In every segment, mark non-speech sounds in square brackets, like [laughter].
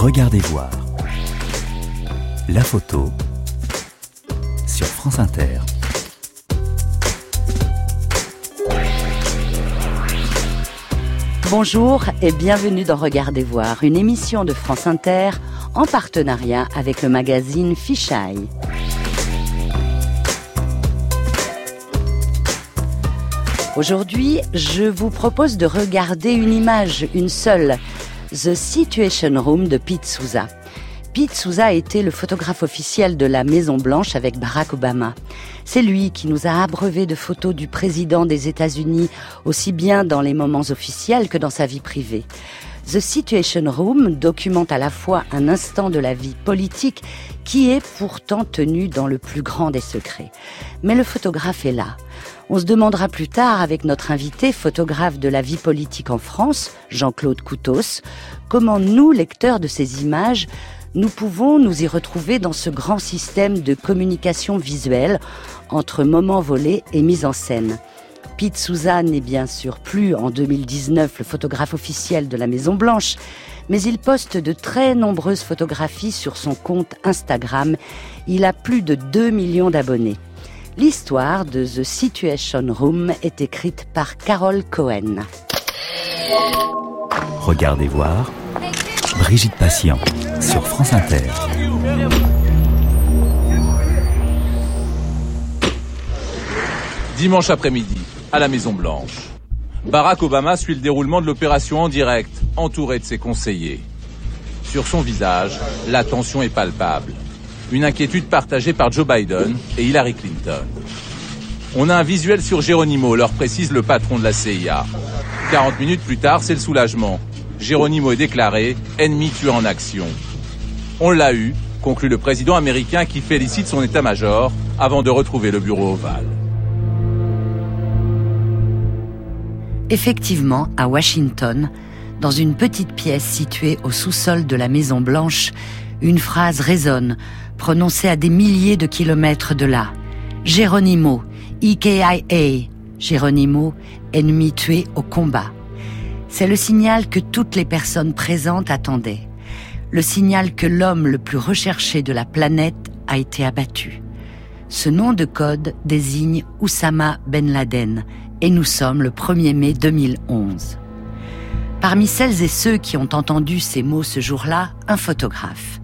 Regardez voir. La photo sur France Inter. Bonjour et bienvenue dans Regardez voir, une émission de France Inter en partenariat avec le magazine Fisheye. Aujourd'hui, je vous propose de regarder une image, une seule, The Situation Room de Pete Souza. Pete Souza été le photographe officiel de la Maison Blanche avec Barack Obama. C'est lui qui nous a abreuvé de photos du président des États-Unis, aussi bien dans les moments officiels que dans sa vie privée. The Situation Room documente à la fois un instant de la vie politique qui est pourtant tenu dans le plus grand des secrets. Mais le photographe est là. On se demandera plus tard avec notre invité, photographe de la vie politique en France, Jean-Claude Coutos, comment nous, lecteurs de ces images, nous pouvons nous y retrouver dans ce grand système de communication visuelle entre moments volés et mise en scène. Pete Souza n'est bien sûr plus en 2019 le photographe officiel de la Maison Blanche, mais il poste de très nombreuses photographies sur son compte Instagram. Il a plus de 2 millions d'abonnés. L'histoire de The Situation Room est écrite par Carol Cohen. Regardez voir Brigitte Patient sur France Inter. Dimanche après-midi, à la Maison Blanche. Barack Obama suit le déroulement de l'opération en direct, entouré de ses conseillers. Sur son visage, la tension est palpable. Une inquiétude partagée par Joe Biden et Hillary Clinton. On a un visuel sur Geronimo, leur précise le patron de la CIA. 40 minutes plus tard, c'est le soulagement. Geronimo est déclaré ennemi tué en action. On l'a eu, conclut le président américain qui félicite son état-major avant de retrouver le bureau ovale. Effectivement, à Washington, dans une petite pièce située au sous-sol de la Maison Blanche, une phrase résonne, prononcée à des milliers de kilomètres de là. Geronimo, EKIA, Geronimo, ennemi tué au combat. C'est le signal que toutes les personnes présentes attendaient. Le signal que l'homme le plus recherché de la planète a été abattu. Ce nom de code désigne Oussama Ben Laden, et nous sommes le 1er mai 2011. Parmi celles et ceux qui ont entendu ces mots ce jour-là, un photographe.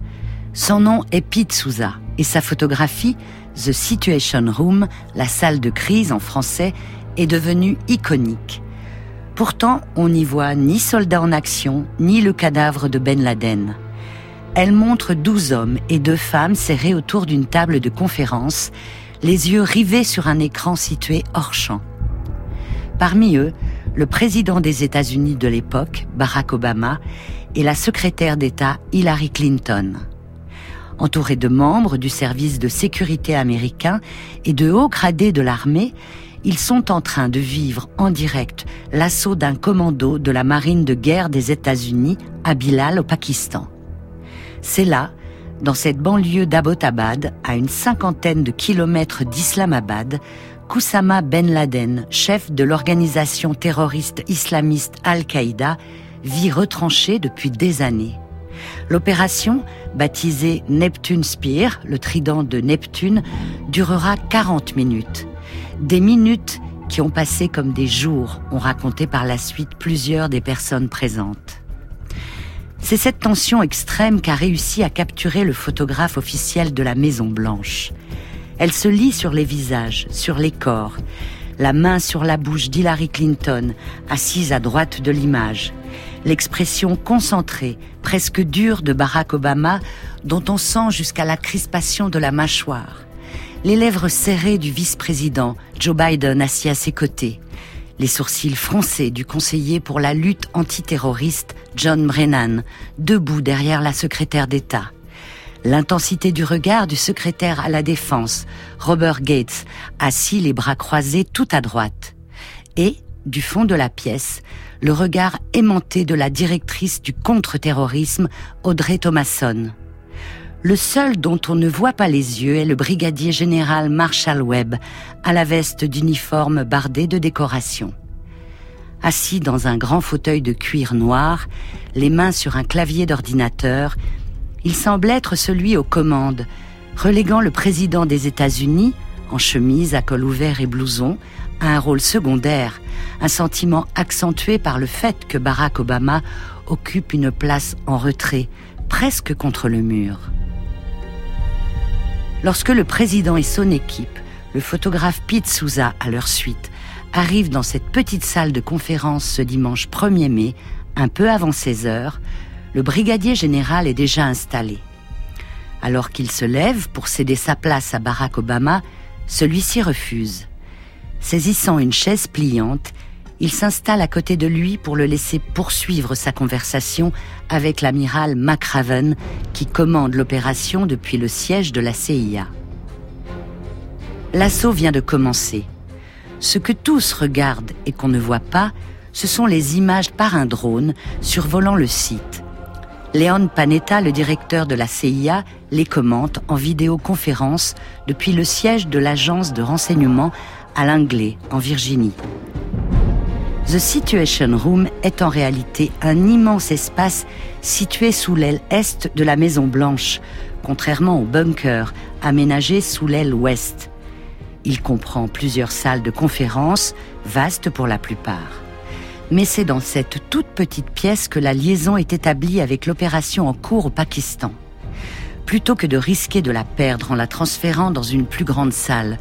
Son nom est Pete Souza et sa photographie, The Situation Room, la salle de crise en français, est devenue iconique. Pourtant, on n'y voit ni soldat en action, ni le cadavre de Ben Laden. Elle montre douze hommes et deux femmes serrés autour d'une table de conférence, les yeux rivés sur un écran situé hors champ. Parmi eux, le président des États-Unis de l'époque, Barack Obama, et la secrétaire d'État Hillary Clinton. Entourés de membres du service de sécurité américain et de hauts gradés de l'armée, ils sont en train de vivre en direct l'assaut d'un commando de la marine de guerre des États-Unis à Bilal au Pakistan. C'est là, dans cette banlieue d'Abbottabad, à une cinquantaine de kilomètres d'Islamabad, qu'Oussama Ben Laden, chef de l'organisation terroriste islamiste Al-Qaïda, vit retranché depuis des années. L'opération, baptisée Neptune Spear, le trident de Neptune, durera 40 minutes. Des minutes qui ont passé comme des jours, ont raconté par la suite plusieurs des personnes présentes. C'est cette tension extrême qu'a réussi à capturer le photographe officiel de la Maison Blanche. Elle se lit sur les visages, sur les corps, la main sur la bouche d'Hillary Clinton, assise à droite de l'image, l'expression concentrée, presque dure de Barack Obama, dont on sent jusqu'à la crispation de la mâchoire, les lèvres serrées du vice-président, Joe Biden assis à ses côtés, les sourcils froncés du conseiller pour la lutte antiterroriste, John Brennan, debout derrière la secrétaire d'État, l'intensité du regard du secrétaire à la défense, Robert Gates, assis les bras croisés tout à droite, et, du fond de la pièce, le regard aimanté de la directrice du contre-terrorisme, Audrey Thomason. Le seul dont on ne voit pas les yeux est le brigadier général Marshall Webb, à la veste d'uniforme bardée de décoration. assis dans un grand fauteuil de cuir noir, les mains sur un clavier d'ordinateur, il semble être celui aux commandes, reléguant le président des États-Unis, en chemise à col ouvert et blouson, à un rôle secondaire, un sentiment accentué par le fait que Barack Obama occupe une place en retrait, presque contre le mur. Lorsque le président et son équipe, le photographe Pete Souza à leur suite, arrivent dans cette petite salle de conférence ce dimanche 1er mai, un peu avant 16 heures, le brigadier général est déjà installé. Alors qu'il se lève pour céder sa place à Barack Obama, celui-ci refuse. Saisissant une chaise pliante, il s'installe à côté de lui pour le laisser poursuivre sa conversation avec l'amiral McRaven qui commande l'opération depuis le siège de la CIA. L'assaut vient de commencer. Ce que tous regardent et qu'on ne voit pas, ce sont les images par un drone survolant le site. Léon Panetta, le directeur de la CIA, les commente en vidéoconférence depuis le siège de l'agence de renseignement à Langley, en Virginie. The Situation Room est en réalité un immense espace situé sous l'aile est de la Maison Blanche, contrairement au bunker aménagé sous l'aile ouest. Il comprend plusieurs salles de conférence, vastes pour la plupart. Mais c'est dans cette toute petite pièce que la liaison est établie avec l'opération en cours au Pakistan. Plutôt que de risquer de la perdre en la transférant dans une plus grande salle,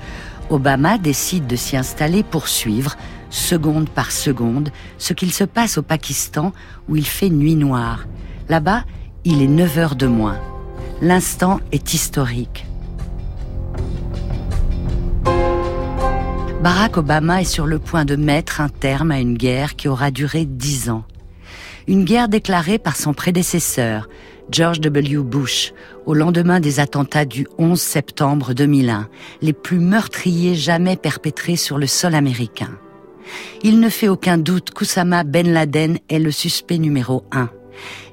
Obama décide de s'y installer pour suivre, seconde par seconde, ce qu'il se passe au Pakistan où il fait nuit noire. Là-bas, il est 9 heures de moins. L'instant est historique. Barack Obama est sur le point de mettre un terme à une guerre qui aura duré dix ans. Une guerre déclarée par son prédécesseur, George W. Bush, au lendemain des attentats du 11 septembre 2001, les plus meurtriers jamais perpétrés sur le sol américain. Il ne fait aucun doute qu'Oussama Ben Laden est le suspect numéro un.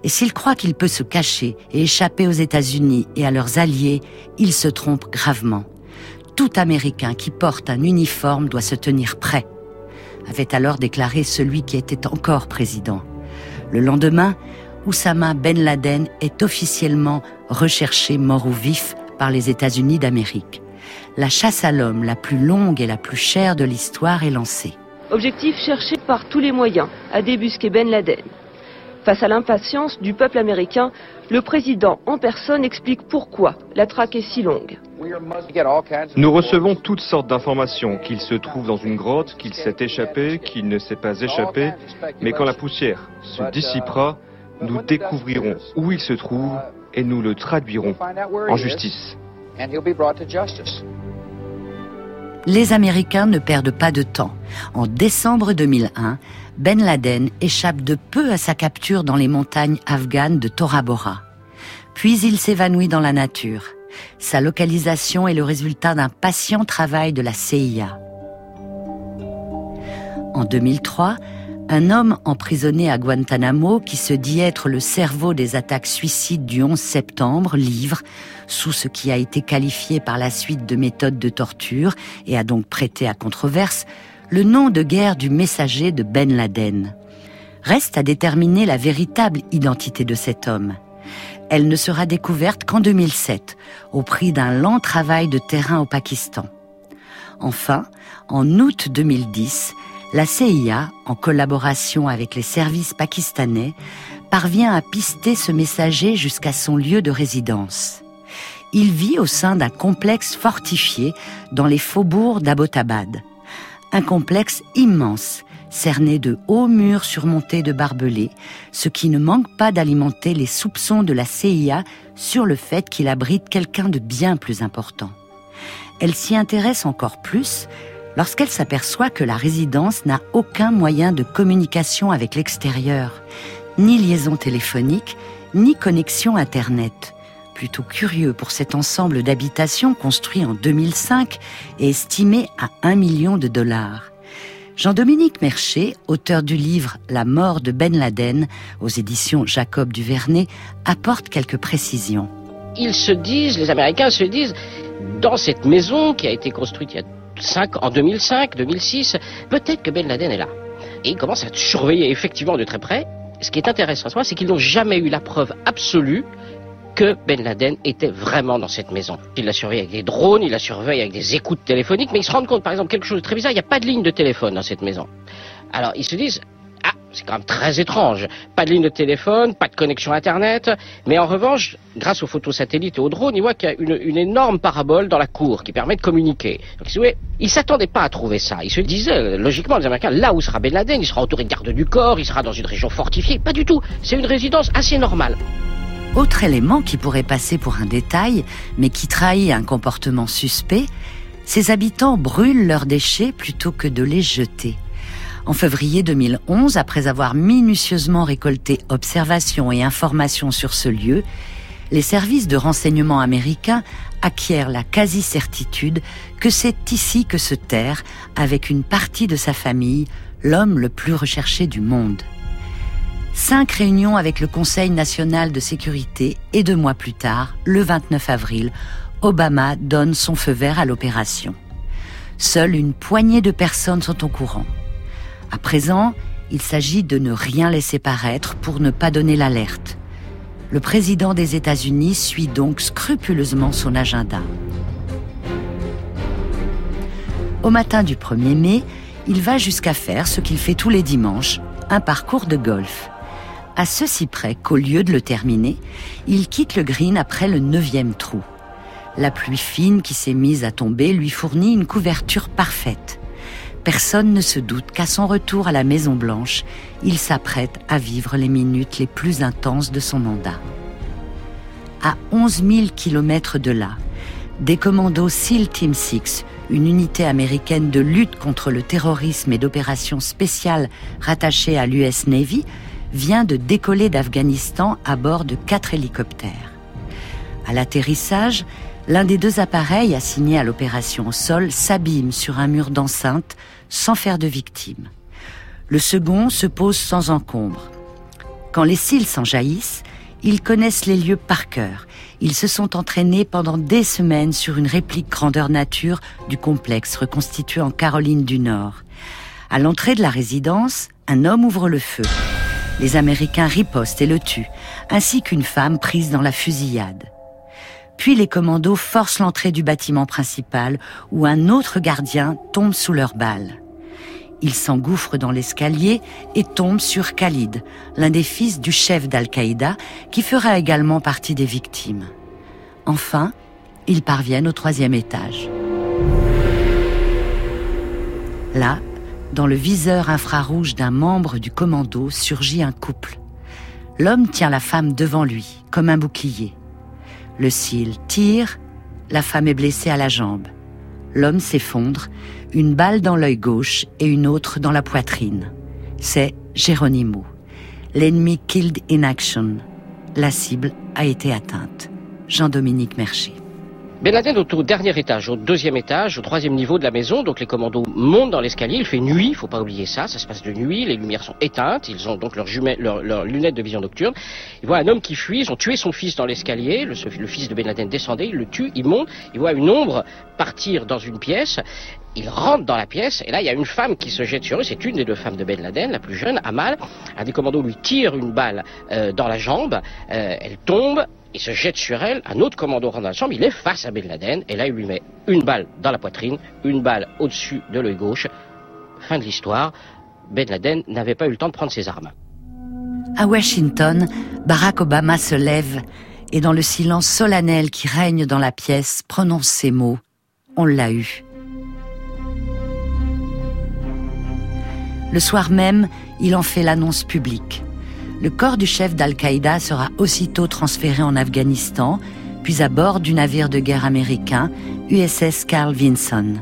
Et s'il croit qu'il peut se cacher et échapper aux États-Unis et à leurs alliés, il se trompe gravement. Tout Américain qui porte un uniforme doit se tenir prêt, avait alors déclaré celui qui était encore président. Le lendemain, Oussama Ben Laden est officiellement recherché mort ou vif par les États-Unis d'Amérique. La chasse à l'homme la plus longue et la plus chère de l'histoire est lancée. Objectif cherché par tous les moyens à débusquer Ben Laden. Face à l'impatience du peuple américain, le président en personne explique pourquoi la traque est si longue. Nous recevons toutes sortes d'informations, qu'il se trouve dans une grotte, qu'il s'est échappé, qu'il ne s'est pas échappé, mais quand la poussière se dissipera, nous découvrirons où il se trouve et nous le traduirons en justice. Les Américains ne perdent pas de temps. En décembre 2001, Ben Laden échappe de peu à sa capture dans les montagnes afghanes de Tora Bora. Puis il s'évanouit dans la nature. Sa localisation est le résultat d'un patient travail de la CIA. En 2003, un homme emprisonné à Guantanamo qui se dit être le cerveau des attaques suicides du 11 septembre livre, sous ce qui a été qualifié par la suite de méthode de torture et a donc prêté à controverse, le nom de guerre du messager de Ben Laden. Reste à déterminer la véritable identité de cet homme. Elle ne sera découverte qu'en 2007, au prix d'un lent travail de terrain au Pakistan. Enfin, en août 2010, la CIA, en collaboration avec les services pakistanais, parvient à pister ce messager jusqu'à son lieu de résidence. Il vit au sein d'un complexe fortifié dans les faubourgs d'Abbottabad. Un complexe immense, cerné de hauts murs surmontés de barbelés, ce qui ne manque pas d'alimenter les soupçons de la CIA sur le fait qu'il abrite quelqu'un de bien plus important. Elle s'y intéresse encore plus lorsqu'elle s'aperçoit que la résidence n'a aucun moyen de communication avec l'extérieur, ni liaison téléphonique, ni connexion Internet. Plutôt curieux pour cet ensemble d'habitations construit en 2005 et estimé à 1 million de dollars. Jean-Dominique Mercher, auteur du livre La mort de Ben Laden aux éditions Jacob Duvernay, apporte quelques précisions. Les Américains se disent, dans cette maison qui a été construite il y a en 2005, 2006, peut-être que Ben Laden est là. et ils commencent à surveiller effectivement de très près. Ce qui est intéressant à c'est qu'ils n'ont jamais eu la preuve absolue que Ben Laden était vraiment dans cette maison. Il la surveille avec des drones, il la surveille avec des écoutes téléphoniques, mais ils se rendent compte, par exemple, quelque chose de très bizarre, il n'y a pas de ligne de téléphone dans cette maison. Alors ils se disent, ah, c'est quand même très étrange. Pas de ligne de téléphone, pas de connexion Internet. Mais en revanche, grâce aux photos satellites et aux drones, ils voient qu'il y a une, énorme parabole dans la cour qui permet de communiquer. Donc, ils ne s'attendaient pas à trouver ça. Ils se disaient, logiquement, les Américains, là où sera Ben Laden, il sera entouré de gardes du corps, il sera dans une région fortifiée. Pas du tout. C'est une résidence assez normale. Autre élément qui pourrait passer pour un détail, mais qui trahit un comportement suspect, ces habitants brûlent leurs déchets plutôt que de les jeter. En février 2011, après avoir minutieusement récolté observations et informations sur ce lieu, les services de renseignement américains acquièrent la quasi-certitude que c'est ici que se terre, avec une partie de sa famille, l'homme le plus recherché du monde. Cinq réunions avec le Conseil national de sécurité et deux mois plus tard, le 29 avril, Obama donne son feu vert à l'opération. Seule une poignée de personnes sont au courant. À présent, il s'agit de ne rien laisser paraître pour ne pas donner l'alerte. Le président des États-Unis suit donc scrupuleusement son agenda. Au matin du 1er mai, il va jusqu'à faire ce qu'il fait tous les dimanches, un parcours de golf à ceci près qu'au lieu de le terminer, il quitte le green après le neuvième trou. La pluie fine qui s'est mise à tomber lui fournit une couverture parfaite. Personne ne se doute qu'à son retour à la Maison Blanche, il s'apprête à vivre les minutes les plus intenses de son mandat. À 11 000 kilomètres de là, des commandos SEAL Team 6, une unité américaine de lutte contre le terrorisme et d'opérations spéciales rattachée à l'US Navy, vient de décoller d'Afghanistan à bord de quatre hélicoptères. À l'atterrissage, l'un des deux appareils assignés à l'opération au sol s'abîme sur un mur d'enceinte sans faire de victime. Le second se pose sans encombre. Quand les cils s'enjaillissent, ils connaissent les lieux par cœur. Ils se sont entraînés pendant des semaines sur une réplique grandeur nature du complexe reconstitué en Caroline du Nord. À l'entrée de la résidence, un homme ouvre le feu. Les Américains ripostent et le tuent, ainsi qu'une femme prise dans la fusillade. Puis les commandos forcent l'entrée du bâtiment principal où un autre gardien tombe sous leurs balles. Ils s'engouffrent dans l'escalier et tombent sur Khalid, l'un des fils du chef d'Al-Qaïda, qui fera également partie des victimes. Enfin, ils parviennent au troisième étage. Là, dans le viseur infrarouge d'un membre du commando surgit un couple. L'homme tient la femme devant lui, comme un bouclier. Le cil tire, la femme est blessée à la jambe. L'homme s'effondre, une balle dans l'œil gauche et une autre dans la poitrine. C'est Geronimo. L'ennemi killed in action. La cible a été atteinte. Jean-Dominique Mercher. Ben Laden est au dernier étage, au deuxième étage, au troisième niveau de la maison. Donc les commandos montent dans l'escalier. Il fait nuit, faut pas oublier ça. Ça se passe de nuit. Les lumières sont éteintes. Ils ont donc leurs, lunettes de vision nocturne. Ils voient un homme qui fuit. Ils ont tué son fils dans l'escalier. Le, fils de Ben Laden descendait. Il le tue. Il monte. Il voit une ombre partir dans une pièce. Il rentre dans la pièce et là il y a une femme qui se jette sur eux. C'est une des deux femmes de Ben Laden, la plus jeune, Amal. Un des commandos lui tire une balle euh, dans la jambe. Euh, elle tombe il se jette sur elle, un autre commando rentre dans la chambre, il est face à Ben Laden, et là il lui met une balle dans la poitrine, une balle au-dessus de l'œil gauche. Fin de l'histoire, Ben Laden n'avait pas eu le temps de prendre ses armes. À Washington, Barack Obama se lève et dans le silence solennel qui règne dans la pièce, prononce ces mots. On l'a eu. Le soir même, il en fait l'annonce publique le corps du chef d'Al-Qaïda sera aussitôt transféré en Afghanistan, puis à bord du navire de guerre américain USS Carl Vinson.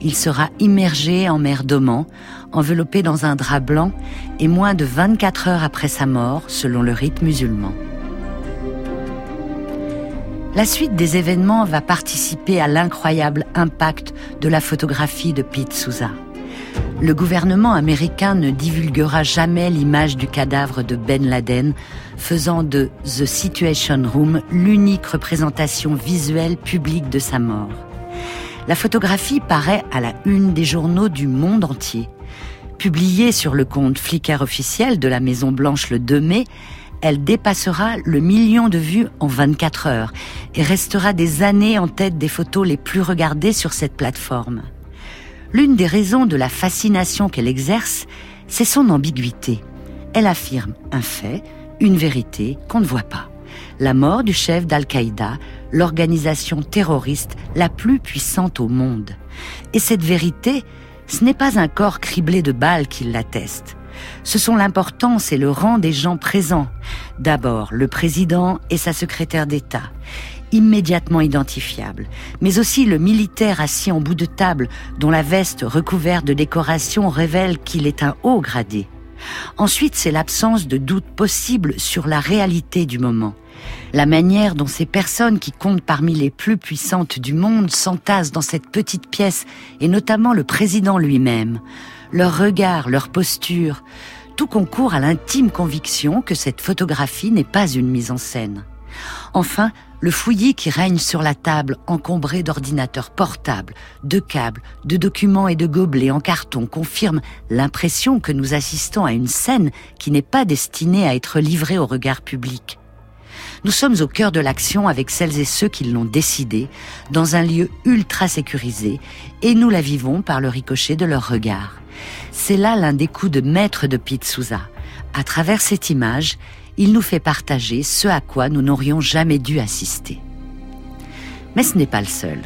Il sera immergé en mer d'Oman, enveloppé dans un drap blanc et moins de 24 heures après sa mort, selon le rite musulman. La suite des événements va participer à l'incroyable impact de la photographie de Pete Souza le gouvernement américain ne divulguera jamais l'image du cadavre de Ben Laden, faisant de The Situation Room l'unique représentation visuelle publique de sa mort. La photographie paraît à la une des journaux du monde entier. Publiée sur le compte Flickr officiel de la Maison Blanche le 2 mai, elle dépassera le million de vues en 24 heures et restera des années en tête des photos les plus regardées sur cette plateforme. L'une des raisons de la fascination qu'elle exerce, c'est son ambiguïté. Elle affirme un fait, une vérité qu'on ne voit pas. La mort du chef d'Al-Qaïda, l'organisation terroriste la plus puissante au monde. Et cette vérité, ce n'est pas un corps criblé de balles qui l'atteste ce sont l'importance et le rang des gens présents. D'abord, le président et sa secrétaire d'État, immédiatement identifiables, mais aussi le militaire assis en bout de table, dont la veste recouverte de décorations révèle qu'il est un haut gradé. Ensuite, c'est l'absence de doute possible sur la réalité du moment. La manière dont ces personnes qui comptent parmi les plus puissantes du monde s'entassent dans cette petite pièce, et notamment le président lui-même leur regard, leur posture, tout concourt à l'intime conviction que cette photographie n'est pas une mise en scène. Enfin, le fouillis qui règne sur la table, encombré d'ordinateurs portables, de câbles, de documents et de gobelets en carton, confirme l'impression que nous assistons à une scène qui n'est pas destinée à être livrée au regard public. Nous sommes au cœur de l'action avec celles et ceux qui l'ont décidé, dans un lieu ultra sécurisé, et nous la vivons par le ricochet de leur regard. C'est là l'un des coups de maître de Pete. À travers cette image, il nous fait partager ce à quoi nous n'aurions jamais dû assister. Mais ce n'est pas le seul.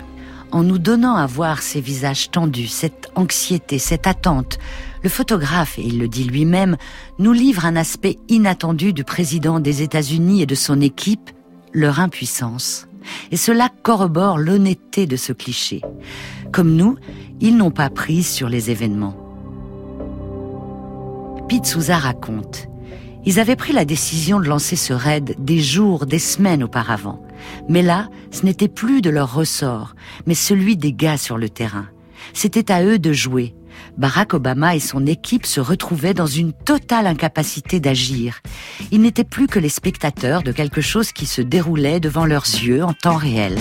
En nous donnant à voir ces visages tendus, cette anxiété, cette attente, le photographe, et il le dit lui-même, nous livre un aspect inattendu du président des États-Unis et de son équipe, leur impuissance. Et cela corrobore l'honnêteté de ce cliché. Comme nous, ils n'ont pas prise sur les événements. Pete Souza raconte. Ils avaient pris la décision de lancer ce raid des jours, des semaines auparavant. Mais là, ce n'était plus de leur ressort, mais celui des gars sur le terrain. C'était à eux de jouer. Barack Obama et son équipe se retrouvaient dans une totale incapacité d'agir. Ils n'étaient plus que les spectateurs de quelque chose qui se déroulait devant leurs yeux en temps réel.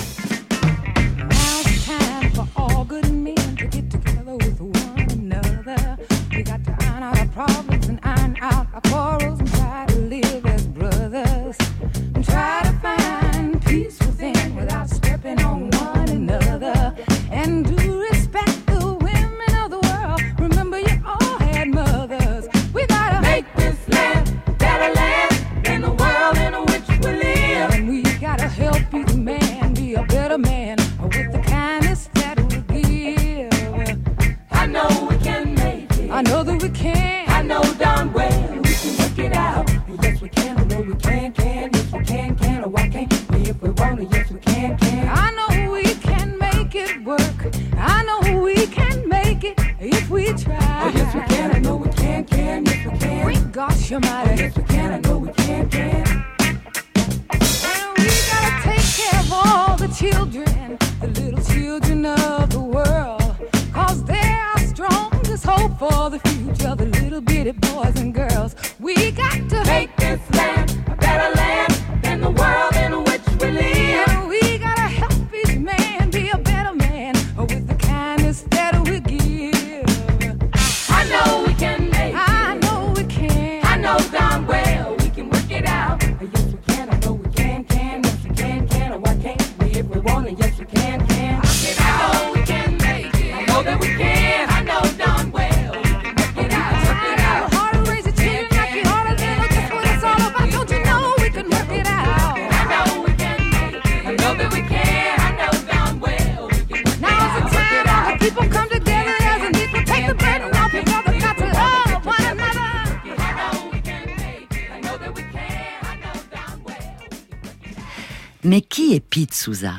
Mais qui est Pete Souza?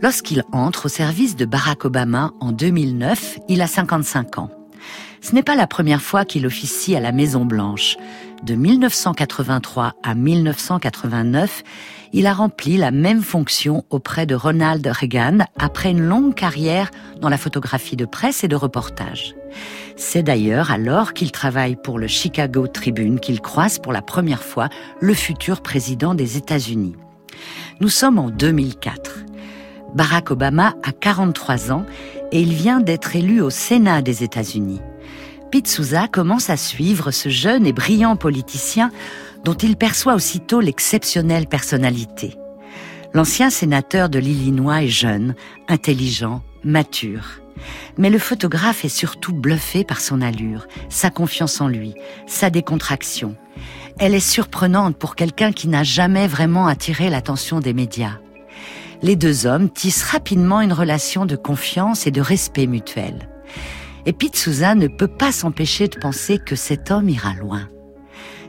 Lorsqu'il entre au service de Barack Obama en 2009, il a 55 ans. Ce n'est pas la première fois qu'il officie à la Maison Blanche. De 1983 à 1989, il a rempli la même fonction auprès de Ronald Reagan après une longue carrière dans la photographie de presse et de reportage. C'est d'ailleurs alors qu'il travaille pour le Chicago Tribune qu'il croise pour la première fois le futur président des États-Unis. Nous sommes en 2004. Barack Obama a 43 ans et il vient d'être élu au Sénat des États-Unis. Pete Souza commence à suivre ce jeune et brillant politicien dont il perçoit aussitôt l'exceptionnelle personnalité. L'ancien sénateur de l'Illinois est jeune, intelligent, mature. Mais le photographe est surtout bluffé par son allure, sa confiance en lui, sa décontraction. Elle est surprenante pour quelqu'un qui n'a jamais vraiment attiré l'attention des médias. Les deux hommes tissent rapidement une relation de confiance et de respect mutuel. Et Pete ne peut pas s'empêcher de penser que cet homme ira loin.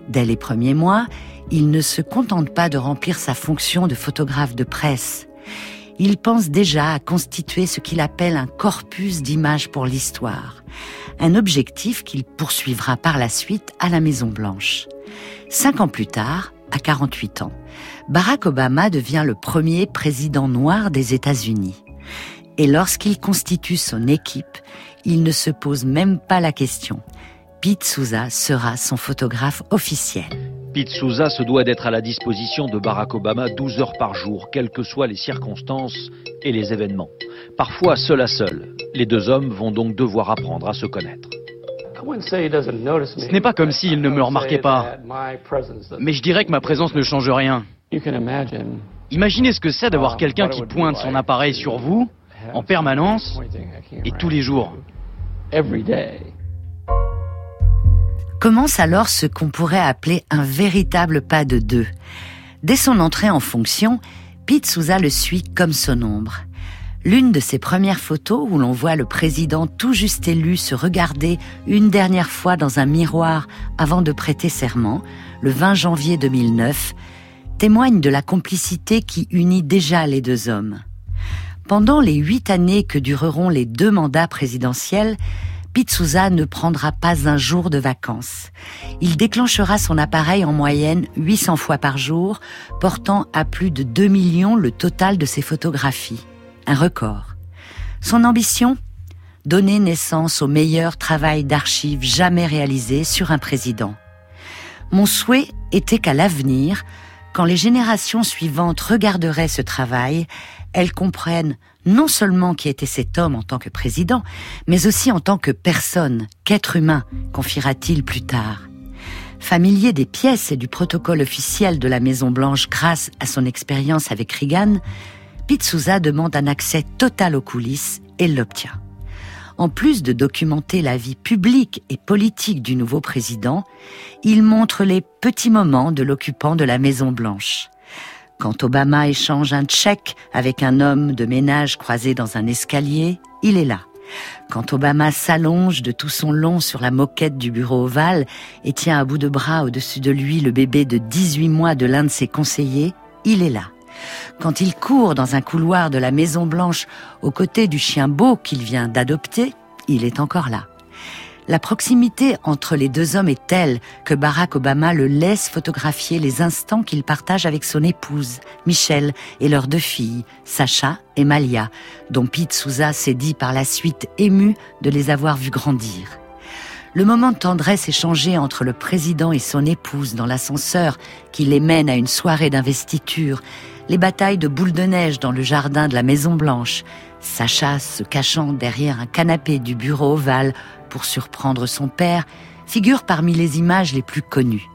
Dès les premiers mois, il ne se contente pas de remplir sa fonction de photographe de presse. Il pense déjà à constituer ce qu'il appelle un corpus d'images pour l'histoire, un objectif qu'il poursuivra par la suite à la Maison Blanche. Cinq ans plus tard, à 48 ans, Barack Obama devient le premier président noir des États-Unis. Et lorsqu'il constitue son équipe, il ne se pose même pas la question. Pete Souza sera son photographe officiel. Pete Souza se doit d'être à la disposition de Barack Obama 12 heures par jour, quelles que soient les circonstances et les événements. Parfois seul à seul. Les deux hommes vont donc devoir apprendre à se connaître. Ce n'est pas comme s'il ne me remarquait pas. Mais je dirais que ma présence ne change rien. Imaginez ce que c'est d'avoir quelqu'un qui pointe son appareil sur vous en permanence et tous les jours. Commence alors ce qu'on pourrait appeler un véritable pas de deux. Dès son entrée en fonction, Pete Souza le suit comme son ombre. L'une de ses premières photos où l'on voit le président tout juste élu se regarder une dernière fois dans un miroir avant de prêter serment, le 20 janvier 2009, témoigne de la complicité qui unit déjà les deux hommes. Pendant les huit années que dureront les deux mandats présidentiels, Pete Souza ne prendra pas un jour de vacances. Il déclenchera son appareil en moyenne 800 fois par jour, portant à plus de 2 millions le total de ses photographies. Un record. Son ambition? Donner naissance au meilleur travail d'archives jamais réalisé sur un président. Mon souhait était qu'à l'avenir, quand les générations suivantes regarderaient ce travail, elles comprennent non seulement qui était cet homme en tant que président, mais aussi en tant que personne, qu'être humain, confiera-t-il plus tard. Familier des pièces et du protocole officiel de la Maison Blanche grâce à son expérience avec Reagan, Pete demande un accès total aux coulisses et l'obtient. En plus de documenter la vie publique et politique du nouveau président, il montre les petits moments de l'occupant de la Maison Blanche. Quand Obama échange un tchèque avec un homme de ménage croisé dans un escalier, il est là. Quand Obama s'allonge de tout son long sur la moquette du bureau ovale et tient à bout de bras au-dessus de lui le bébé de 18 mois de l'un de ses conseillers, il est là. Quand il court dans un couloir de la Maison Blanche aux côtés du chien beau qu'il vient d'adopter, il est encore là. La proximité entre les deux hommes est telle que Barack Obama le laisse photographier les instants qu'il partage avec son épouse, Michelle, et leurs deux filles, Sacha et Malia, dont Pete Souza s'est dit par la suite ému de les avoir vus grandir. Le moment de tendresse échangé entre le président et son épouse dans l'ascenseur qui les mène à une soirée d'investiture, les batailles de boules de neige dans le jardin de la Maison Blanche, Sacha se cachant derrière un canapé du bureau ovale pour surprendre son père, figure parmi les images les plus connues.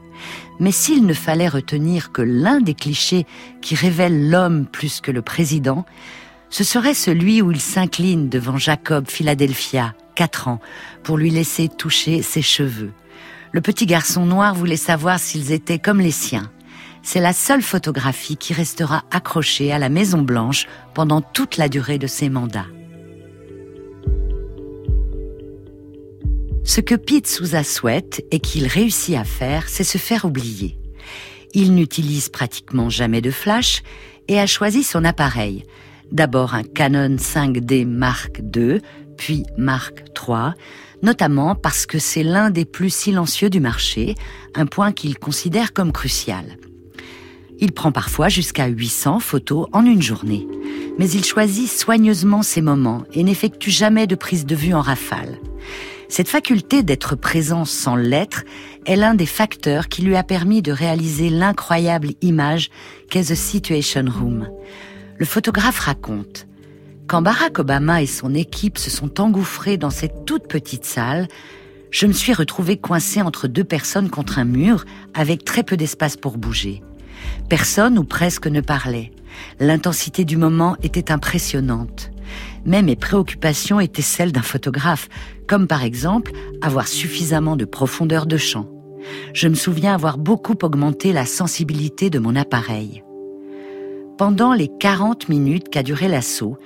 Mais s'il ne fallait retenir que l'un des clichés qui révèle l'homme plus que le président, ce serait celui où il s'incline devant Jacob Philadelphia, 4 ans, pour lui laisser toucher ses cheveux. Le petit garçon noir voulait savoir s'ils étaient comme les siens. C'est la seule photographie qui restera accrochée à la Maison Blanche pendant toute la durée de ses mandats. Ce que Pete Souza souhaite et qu'il réussit à faire, c'est se faire oublier. Il n'utilise pratiquement jamais de flash et a choisi son appareil. D'abord un Canon 5D Mark II, puis Mark III, notamment parce que c'est l'un des plus silencieux du marché, un point qu'il considère comme crucial. Il prend parfois jusqu'à 800 photos en une journée. Mais il choisit soigneusement ses moments et n'effectue jamais de prise de vue en rafale. Cette faculté d'être présent sans l'être est l'un des facteurs qui lui a permis de réaliser l'incroyable image qu'est The Situation Room. Le photographe raconte quand Barack Obama et son équipe se sont engouffrés dans cette toute petite salle, je me suis retrouvée coincée entre deux personnes contre un mur, avec très peu d'espace pour bouger. Personne ou presque ne parlait. L'intensité du moment était impressionnante. Mais mes préoccupations étaient celles d'un photographe, comme par exemple avoir suffisamment de profondeur de champ. Je me souviens avoir beaucoup augmenté la sensibilité de mon appareil. Pendant les 40 minutes qu'a duré l'assaut,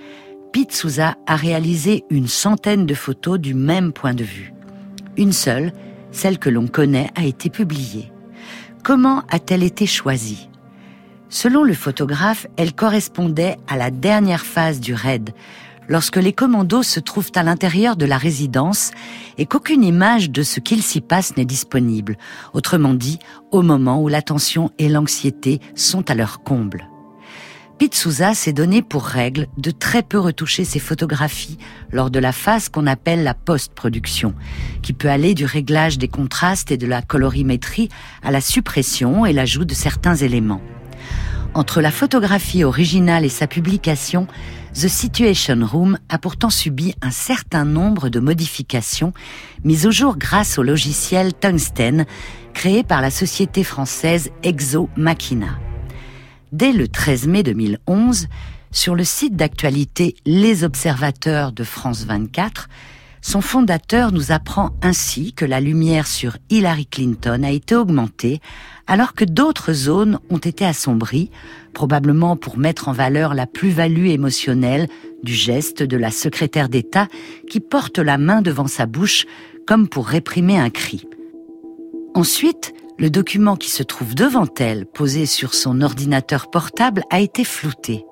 Pete Souza a réalisé une centaine de photos du même point de vue. Une seule, celle que l'on connaît, a été publiée. Comment a-t-elle été choisie? Selon le photographe, elle correspondait à la dernière phase du raid, lorsque les commandos se trouvent à l'intérieur de la résidence et qu'aucune image de ce qu'il s'y passe n'est disponible, autrement dit, au moment où l'attention et l'anxiété sont à leur comble. Pete s'est donné pour règle de très peu retoucher ses photographies lors de la phase qu'on appelle la post-production, qui peut aller du réglage des contrastes et de la colorimétrie à la suppression et l'ajout de certains éléments. Entre la photographie originale et sa publication, The Situation Room a pourtant subi un certain nombre de modifications mises au jour grâce au logiciel Tungsten créé par la société française Exo Machina. Dès le 13 mai 2011, sur le site d'actualité Les Observateurs de France 24, son fondateur nous apprend ainsi que la lumière sur Hillary Clinton a été augmentée alors que d'autres zones ont été assombries, probablement pour mettre en valeur la plus-value émotionnelle du geste de la secrétaire d'État qui porte la main devant sa bouche comme pour réprimer un cri. Ensuite, le document qui se trouve devant elle, posé sur son ordinateur portable, a été flouté.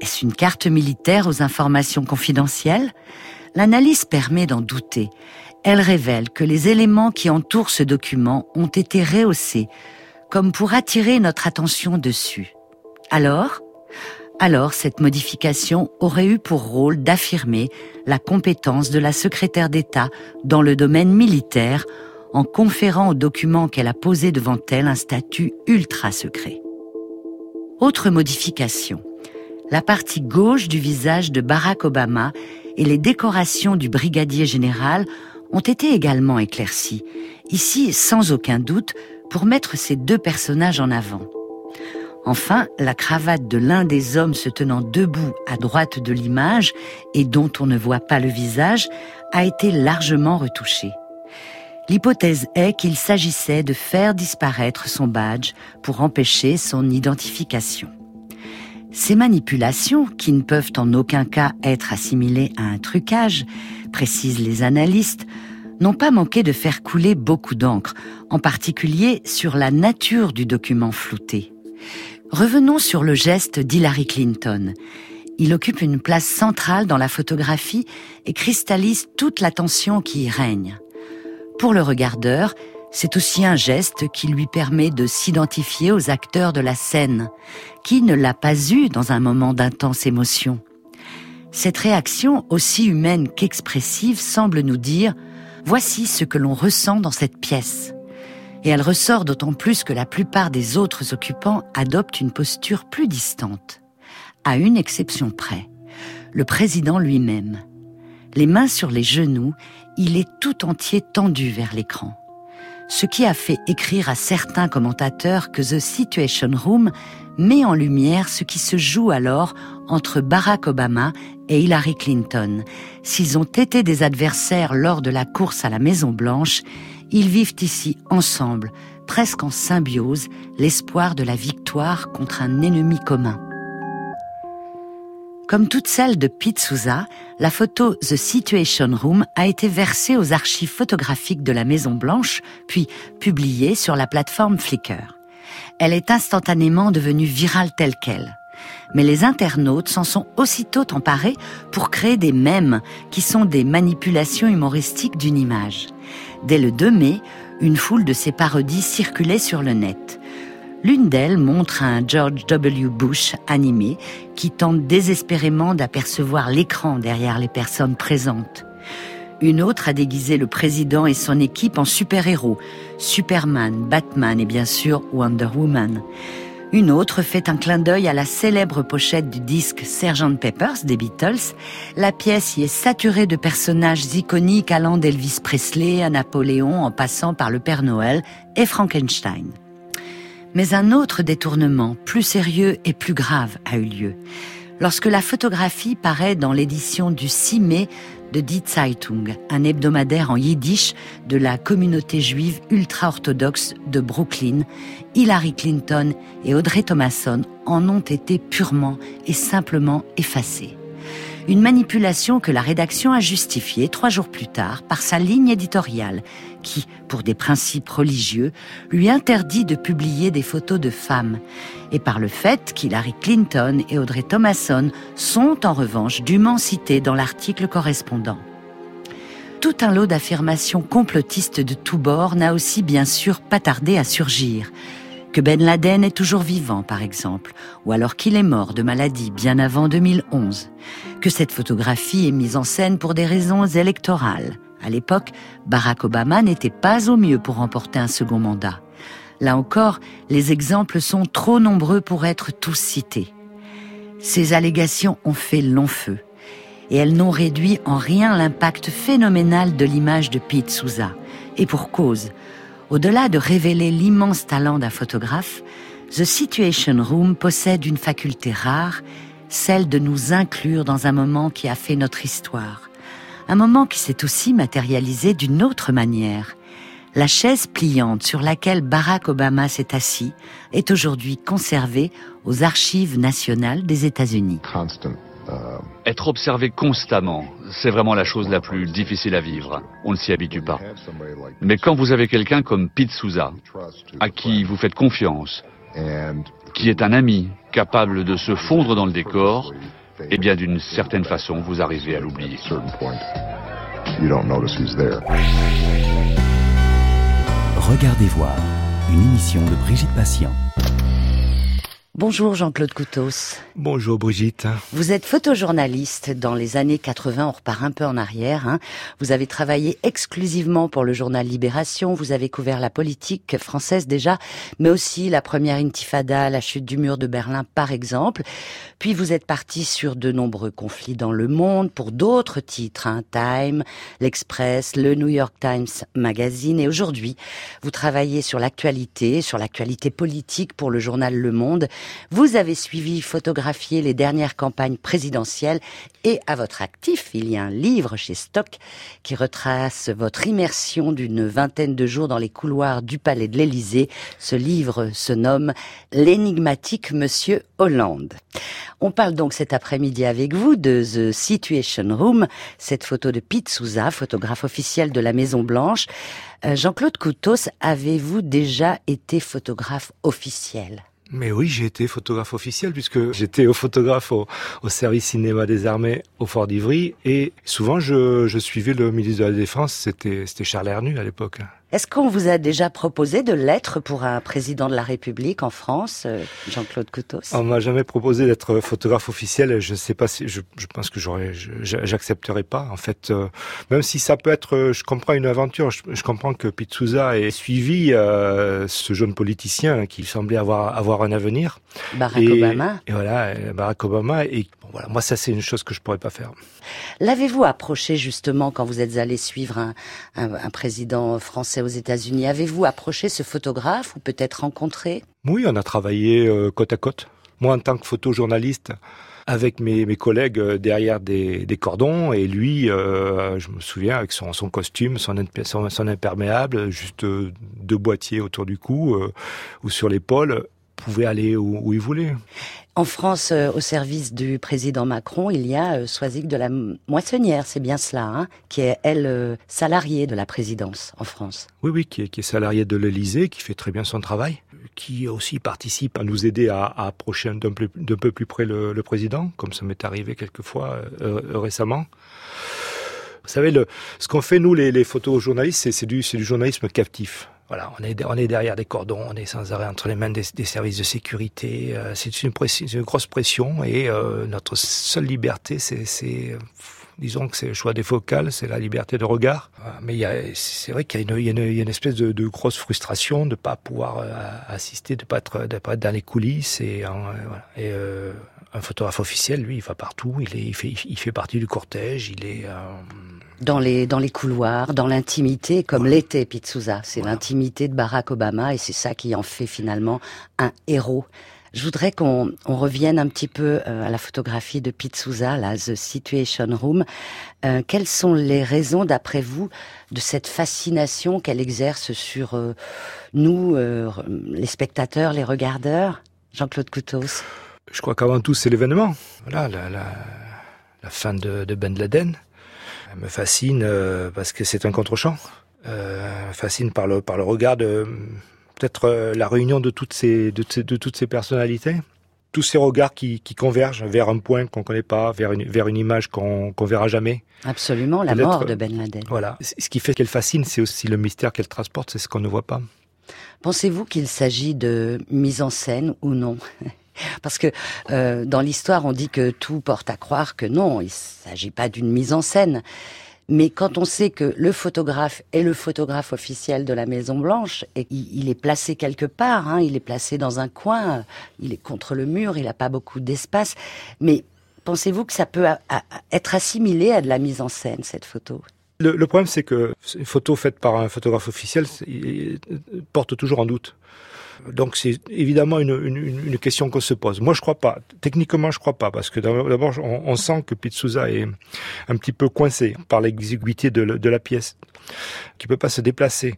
Est-ce une carte militaire aux informations confidentielles? L'analyse permet d'en douter. Elle révèle que les éléments qui entourent ce document ont été rehaussés, comme pour attirer notre attention dessus. Alors? Alors cette modification aurait eu pour rôle d'affirmer la compétence de la secrétaire d'État dans le domaine militaire en conférant au document qu'elle a posé devant elle un statut ultra secret. Autre modification. La partie gauche du visage de Barack Obama et les décorations du brigadier général ont été également éclaircies, ici sans aucun doute pour mettre ces deux personnages en avant. Enfin, la cravate de l'un des hommes se tenant debout à droite de l'image et dont on ne voit pas le visage a été largement retouchée. L'hypothèse est qu'il s'agissait de faire disparaître son badge pour empêcher son identification. Ces manipulations, qui ne peuvent en aucun cas être assimilées à un trucage, précisent les analystes, n'ont pas manqué de faire couler beaucoup d'encre, en particulier sur la nature du document flouté. Revenons sur le geste d'Hillary Clinton. Il occupe une place centrale dans la photographie et cristallise toute l'attention qui y règne. Pour le regardeur, c'est aussi un geste qui lui permet de s'identifier aux acteurs de la scène. Qui ne l'a pas eu dans un moment d'intense émotion Cette réaction, aussi humaine qu'expressive, semble nous dire Voici ce que l'on ressent dans cette pièce. Et elle ressort d'autant plus que la plupart des autres occupants adoptent une posture plus distante. À une exception près, le président lui-même. Les mains sur les genoux, il est tout entier tendu vers l'écran. Ce qui a fait écrire à certains commentateurs que The Situation Room met en lumière ce qui se joue alors entre Barack Obama et Hillary Clinton. S'ils ont été des adversaires lors de la course à la Maison Blanche, ils vivent ici ensemble, presque en symbiose, l'espoir de la victoire contre un ennemi commun. Comme toute celle de Pete Souza, la photo The Situation Room a été versée aux archives photographiques de la Maison Blanche, puis publiée sur la plateforme Flickr. Elle est instantanément devenue virale telle qu'elle. Mais les internautes s'en sont aussitôt emparés pour créer des mèmes qui sont des manipulations humoristiques d'une image. Dès le 2 mai, une foule de ces parodies circulait sur le net. L'une d'elles montre un George W. Bush animé qui tente désespérément d'apercevoir l'écran derrière les personnes présentes. Une autre a déguisé le président et son équipe en super-héros, Superman, Batman et bien sûr Wonder Woman. Une autre fait un clin d'œil à la célèbre pochette du disque Sgt Peppers des Beatles. La pièce y est saturée de personnages iconiques allant d'Elvis Presley à Napoléon en passant par le Père Noël et Frankenstein. Mais un autre détournement, plus sérieux et plus grave, a eu lieu. Lorsque la photographie paraît dans l'édition du 6 mai de Die Zeitung, un hebdomadaire en yiddish de la communauté juive ultra-orthodoxe de Brooklyn, Hillary Clinton et Audrey Thomason en ont été purement et simplement effacés. Une manipulation que la rédaction a justifiée trois jours plus tard par sa ligne éditoriale qui, pour des principes religieux, lui interdit de publier des photos de femmes et par le fait qu'Hillary Clinton et Audrey Thomason sont en revanche dûment cités dans l'article correspondant. Tout un lot d'affirmations complotistes de tous bords n'a aussi bien sûr pas tardé à surgir que Ben Laden est toujours vivant, par exemple, ou alors qu'il est mort de maladie bien avant 2011, que cette photographie est mise en scène pour des raisons électorales. À l'époque, Barack Obama n'était pas au mieux pour remporter un second mandat. Là encore, les exemples sont trop nombreux pour être tous cités. Ces allégations ont fait long feu, et elles n'ont réduit en rien l'impact phénoménal de l'image de Pete Souza. Et pour cause, au-delà de révéler l'immense talent d'un photographe, The Situation Room possède une faculté rare, celle de nous inclure dans un moment qui a fait notre histoire. Un moment qui s'est aussi matérialisé d'une autre manière. La chaise pliante sur laquelle Barack Obama s'est assis est aujourd'hui conservée aux archives nationales des États-Unis. Être observé constamment, c'est vraiment la chose la plus difficile à vivre. On ne s'y habitue pas. Mais quand vous avez quelqu'un comme Pete Souza, à qui vous faites confiance, qui est un ami, capable de se fondre dans le décor, eh bien d'une certaine façon, vous arrivez à l'oublier. Regardez voir, une émission de Brigitte Patient. Bonjour Jean-Claude Coutos. Bonjour Brigitte. Vous êtes photojournaliste dans les années 80, on repart un peu en arrière. Hein. Vous avez travaillé exclusivement pour le journal Libération, vous avez couvert la politique française déjà, mais aussi la première intifada, la chute du mur de Berlin par exemple. Puis vous êtes parti sur de nombreux conflits dans le monde pour d'autres titres, hein, Time, l'Express, le New York Times Magazine et aujourd'hui vous travaillez sur l'actualité, sur l'actualité politique pour le journal Le Monde vous avez suivi, photographié les dernières campagnes présidentielles et à votre actif, il y a un livre chez Stock qui retrace votre immersion d'une vingtaine de jours dans les couloirs du palais de l'Élysée. Ce livre se nomme L'énigmatique Monsieur Hollande. On parle donc cet après-midi avec vous de The Situation Room, cette photo de Pete Souza, photographe officiel de la Maison Blanche. Euh, Jean-Claude Coutos, avez-vous déjà été photographe officiel? Mais oui, j'ai été photographe officiel puisque j'étais au photographe au, service cinéma des armées au Fort d'Ivry et souvent je, je suivais le ministre de la Défense, c'était Charles Hernu à l'époque. Est-ce qu'on vous a déjà proposé de l'être pour un président de la République en France, euh, Jean-Claude Coutos? On m'a jamais proposé d'être photographe officiel. Je sais pas si je, je pense que j'aurais, j'accepterais pas. En fait, euh, même si ça peut être, euh, je comprends une aventure. Je, comprends que Pete Souza ait suivi ce jeune politicien qui semblait avoir avoir un avenir. Barack Obama. Et voilà, Barack Obama. Et voilà, moi ça c'est une chose que je pourrais pas faire. L'avez-vous approché justement quand vous êtes allé suivre un, un, président français aux États-Unis Avez-vous approché ce photographe ou peut-être rencontré? Oui, on a travaillé euh, côte à côte. Moi en tant que photojournaliste, avec mes, collègues euh, derrière des, cordons et lui, euh, je me souviens, avec son, costume, son, imperméable, juste deux boîtiers autour du cou ou sur l'épaule, pouvait aller où il voulait. En France, euh, au service du président Macron, il y a euh, de la Moissonnière, c'est bien cela, hein, qui est, elle, euh, salariée de la présidence en France. Oui, oui, qui est, salariée de l'Elysée, qui fait très bien son travail, qui aussi participe à nous aider à, approcher d'un peu, plus près le, président, comme ça m'est arrivé quelquefois euh, récemment. Vous savez, ce qu'on fait, nous, les, les photojournalistes, c'est du journalisme captif. Voilà, on est, on est derrière des cordons, on est sans arrêt entre les mains des, services de sécurité. Euh, c'est une, grosse pression et euh, notre seule liberté, c'est Disons que c'est le choix des focales, c'est la liberté de regard. Mais c'est vrai qu'il y, a une espèce de, grosse frustration de pas pouvoir euh, assister, de de pas être dans les coulisses. Et, euh, un photographe officiel, lui, il va partout. Il, il, fait, il fait partie du cortège. Il est euh, dans les dans les couloirs, dans l'intimité, comme l'était Pizzusa. C'est l'intimité de Barack Obama, et c'est ça qui en fait finalement un héros. Je voudrais qu'on on revienne un petit peu euh, à la photographie de Pizzusa, la The Situation Room. Euh, quelles sont les raisons, d'après vous, de cette fascination qu'elle exerce sur euh, nous, les spectateurs, les regardeurs? Jean-Claude Coutos. Je crois qu'avant tout, c'est l'événement. Voilà, la, la, la, fin de, de Ben Laden. Elle me fascine parce que c'est un contre-champ. Euh, me fascine par le, par le regard de peut-être euh, la réunion de toutes ces, de, de, toutes ces personnalités, tous ces regards qui, qui convergent vers un point qu'on connaît pas, vers une, vers une image qu'on qu'on verra jamais. Absolument, la mort de Ben Laden. Voilà. Ce qui fait qu'elle fascine, c'est aussi le mystère qu'elle transporte, c'est ce qu'on ne voit pas. Pensez-vous qu'il s'agit de mise en scène ou non? Parce que euh, dans l'histoire, on dit que tout porte à croire que non, il ne s'agit pas d'une mise en scène. Mais quand on sait que le photographe est le photographe officiel de la Maison Blanche et il est placé quelque part, hein, il est placé dans un coin, il est contre le mur, il n'a pas beaucoup d'espace. Mais pensez-vous que ça peut être assimilé à de la mise en scène cette photo? Le, le, problème, c'est que une photo faite par un photographe officiel porte toujours en doute. Donc c'est évidemment une, une, question qu'on se pose. Moi je crois pas. Techniquement je crois pas parce que d'abord on, sent que Pizzusa est un petit peu coincé par l'exiguïté de, la pièce, qui peut pas se déplacer.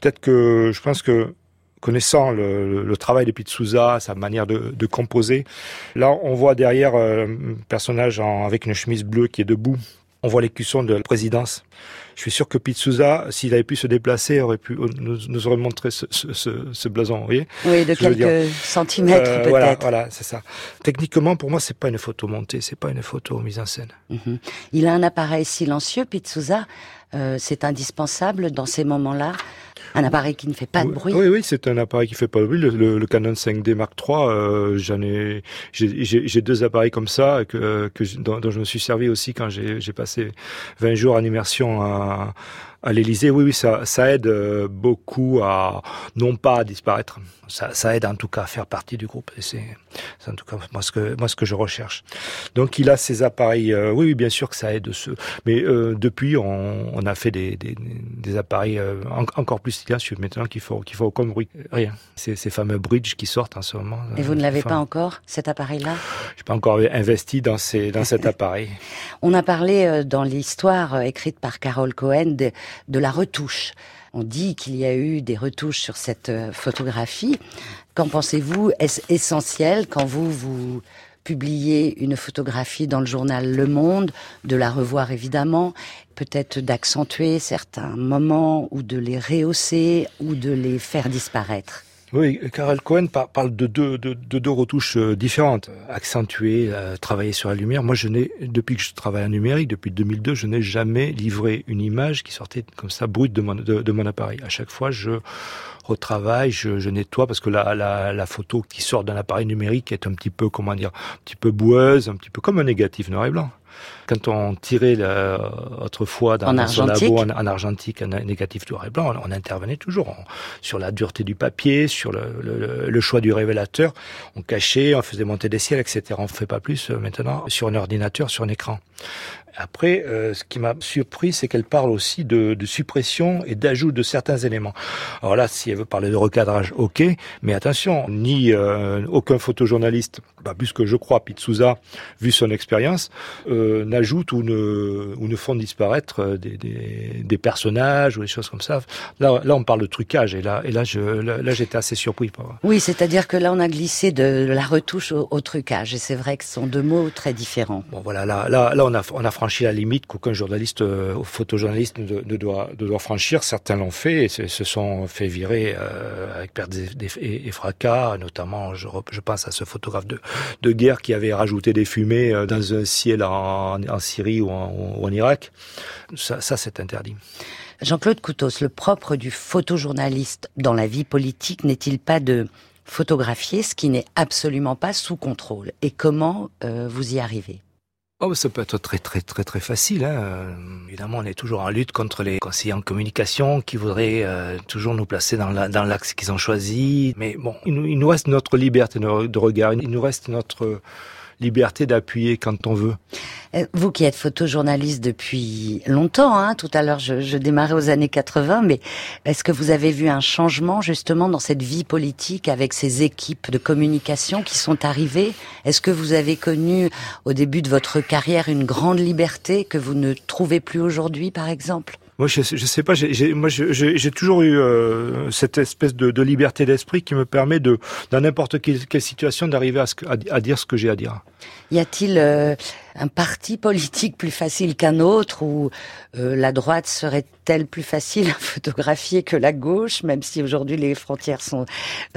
Peut-être que je pense que connaissant le, travail de Pizzusa, sa manière de, composer, là on voit derrière euh, un personnage avec une chemise bleue qui est debout. On voit l'écusson de la présidence. Je suis sûr que Pizzusa, s'il avait pu se déplacer, aurait pu nous, nous aurait montré ce, ce, ce, ce blason, vous voyez Oui, de quelques centimètres euh, peut-être. Voilà, voilà c'est ça. Techniquement, pour moi, c'est pas une photo montée, c'est pas une photo mise en scène. Mm -hmm. Il a un appareil silencieux, Pizzusa. Euh, c'est indispensable dans ces moments-là un appareil qui ne fait pas de bruit. Oui, oui, c'est un appareil qui fait pas de bruit. Le, le, le Canon 5D Mark III, euh, j'en ai, j'ai deux appareils comme ça que, que dont, dont, je me suis servi aussi quand j'ai passé 20 jours en immersion à, à l'Élysée. Oui, oui, ça, ça aide euh, beaucoup à non pas à disparaître. Ça, ça aide en tout cas à faire partie du groupe. C'est en tout cas moi ce que moi ce que je recherche. Donc il a ces appareils. Euh, oui, oui, bien sûr que ça aide. Ce, mais euh, depuis, on, on, a fait des, des, des appareils euh, en, silencieux maintenant qu'il faut qu'il faut aucun bruit, rien. Ces, ces fameux bridges qui sortent en ce moment. Et vous ne l'avez pas encore cet appareil-là? J'ai pas encore investi dans ces dans cet [laughs] appareil. on a parlé dans l'histoire écrite par Carole Cohen de, de la retouche. On dit qu'il y a eu des retouches sur cette euh, photographie. Qu'en pensez-vous? Est-ce essentiel quand vous vous publiez une photographie dans le journal Le Monde, de la revoir évidemment, peut-être d'accentuer certains moments ou de les rehausser ou de les faire disparaître oui, Karel Cohen parle de deux, de, de deux retouches euh, différentes. Accentuer, euh, travailler sur la lumière. Moi, je n'ai, depuis que je travaille en numérique, depuis 2002, je n'ai jamais livré une image qui sortait comme ça brute de mon, de mon appareil. À chaque fois, je retravaille, je, je nettoie parce que la, la, la photo qui sort d'un appareil numérique est un petit peu, comment dire, un petit peu boueuse, un petit peu comme un négatif noir et blanc. Quand on tirait la, autrefois dans, en son labo en, en, argentique un négatif noir et blanc, on, on intervenait toujours on, sur la dureté du papier, sur le, le, le, choix du révélateur. On cachait, on faisait monter des ciels, etc. On ne fait pas plus euh, maintenant sur un ordinateur, sur un écran. Après, euh, ce qui m'a surpris, c'est qu'elle parle aussi de, de suppression et d'ajout de certains éléments. Alors là, si elle veut parler de recadrage, ok, mais attention, ni euh, aucun photojournaliste, bah, plus que je crois, Pizzusa, vu son expérience, euh, n'ajoute ou ne, ou ne font disparaître euh, des, des, des, personnages ou des choses comme ça. Là, là, on parle de trucage, et là, et là, je, là, j'étais assez surpris. Oui, c'est-à-dire que là, on a glissé de la retouche au, au trucage, et c'est vrai que ce sont deux mots très différents. Bon, voilà, là, là, là on a, on a franchi la limite qu'aucun journaliste euh, ou photojournaliste ne, ne, doit, ne doit franchir. Certains l'ont fait et se, se, sont fait virer euh, avec perte et, et, fracas, notamment je, je, pense à ce photographe de, de guerre qui avait rajouté des fumées euh, dans un ciel en, en Syrie ou en, ou en, Irak. Ça, ça c'est interdit. Jean-Claude Coutos, le propre du photojournaliste dans la vie politique n'est-il pas de photographier ce qui n'est absolument pas sous contrôle? Et comment euh, vous y arrivez? Oh, ça peut être très très très très facile. Hein. Évidemment, on est toujours en lutte contre les conseillers en communication qui voudraient euh, toujours nous placer dans l'axe qu'ils ont choisi. Mais bon, il nous, il nous, reste notre liberté de regard, il nous reste notre liberté d'appuyer quand on veut. Euh, vous qui êtes photojournaliste depuis longtemps, hein, tout à l'heure je, je, démarrais aux années 80, mais est-ce que vous avez vu un changement justement dans cette vie politique avec ces équipes de communication qui sont arrivées? Est-ce que vous avez connu au début de votre carrière une grande liberté que vous ne trouvez plus aujourd'hui par exemple? Moi, je, sais pas. J'ai, moi, j'ai toujours eu euh, cette espèce de, liberté d'esprit qui me permet de, dans n'importe quelle, situation, d'arriver à, à, à, dire ce que j'ai à dire. Y a-t-il euh, un parti politique plus facile qu'un autre ou euh, la droite serait-elle plus facile à photographier que la gauche, même si aujourd'hui les frontières sont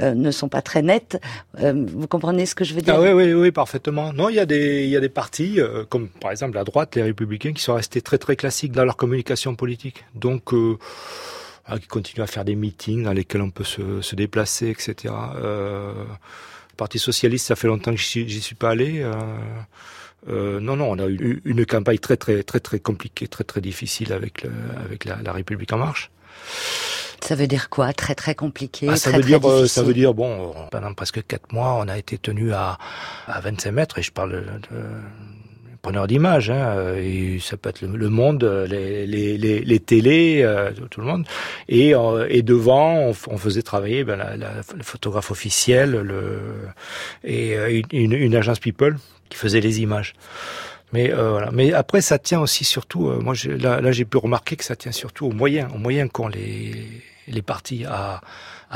euh, ne sont pas très nettes? Vous comprenez ce que je veux dire? Ah oui, oui, oui, parfaitement. Non, il y a des il y a des partis comme par exemple la droite, les Républicains, qui sont restés très très classiques dans leur communication politique. Donc ah, qui continuent à faire des meetings dans lesquels on peut se, se déplacer, etc. Euh, Parti socialiste, ça fait longtemps que j'y suis pas allé. Euh, euh, non, non, on a eu une campagne très, très, très, très compliquée, très, très difficile avec, le, avec la, la République en marche. Ça veut dire quoi? Très très compliqué. Ah, ça très, veut dire, très ça veut dire bon, pendant presque quatre mois, on a été tenu à à 25 mètres et je parle de preneur d'images. Hein, et ça peut être le, monde, les, les, télés, euh, tout le monde. Et, euh, devant, on, faisait travailler ben, la, le photographe officiel, et euh, une, agence People qui faisait les images. Mais euh, après, ça tient aussi surtout. Euh, moi, là, j'ai pu remarquer que ça tient surtout aux moyens, aux moyens qu'ont les les partis à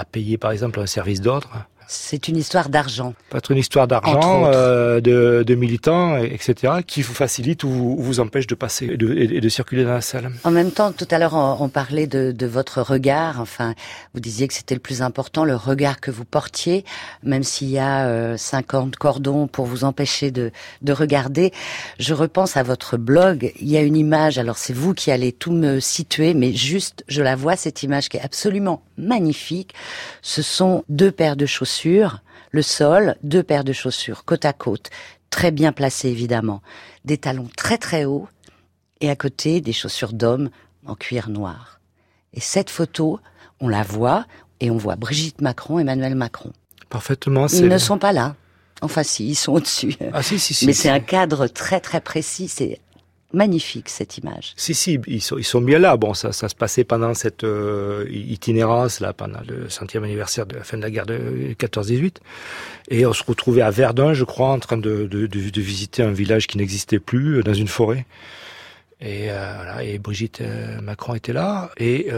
payer, par exemple, un service d'ordre. C'est une histoire d'argent. Peut-être une histoire d'argent, euh, de, de, militants, etc., qui vous facilite ou vous empêche de passer et de, et de, circuler dans la salle. En même temps, tout à l'heure, on, on, parlait de, de, votre regard. Enfin, vous disiez que c'était le plus important, le regard que vous portiez, même s'il y a euh, 50 cordons pour vous empêcher de, de regarder. Je repense à votre blog. Il y a une image. Alors, c'est vous qui allez tout me situer, mais juste, je la vois cette image qui est absolument magnifique. Ce sont deux paires de chaussures le sol, deux paires de chaussures côte à côte, très bien placées évidemment, des talons très très hauts, et à côté des chaussures d'homme en cuir noir. Et cette photo, on la voit, et on voit Brigitte Macron, Emmanuel Macron. Parfaitement. Ils ne sont pas là. Enfin, si, ils sont au-dessus. Ah, si, si, si, Mais c'est un cadre très très précis. C'est magnifique cette image. Si si, ils sont ils sont bien là. Bon, ça ça se passait pendant cette euh, itinérance là, pendant le centième anniversaire de la fin de la guerre de 14-18, et on se retrouvait à Verdun, je crois, en train de de, visiter un village qui n'existait plus euh, dans une forêt. Et, euh, voilà, et Brigitte Macron était là. Et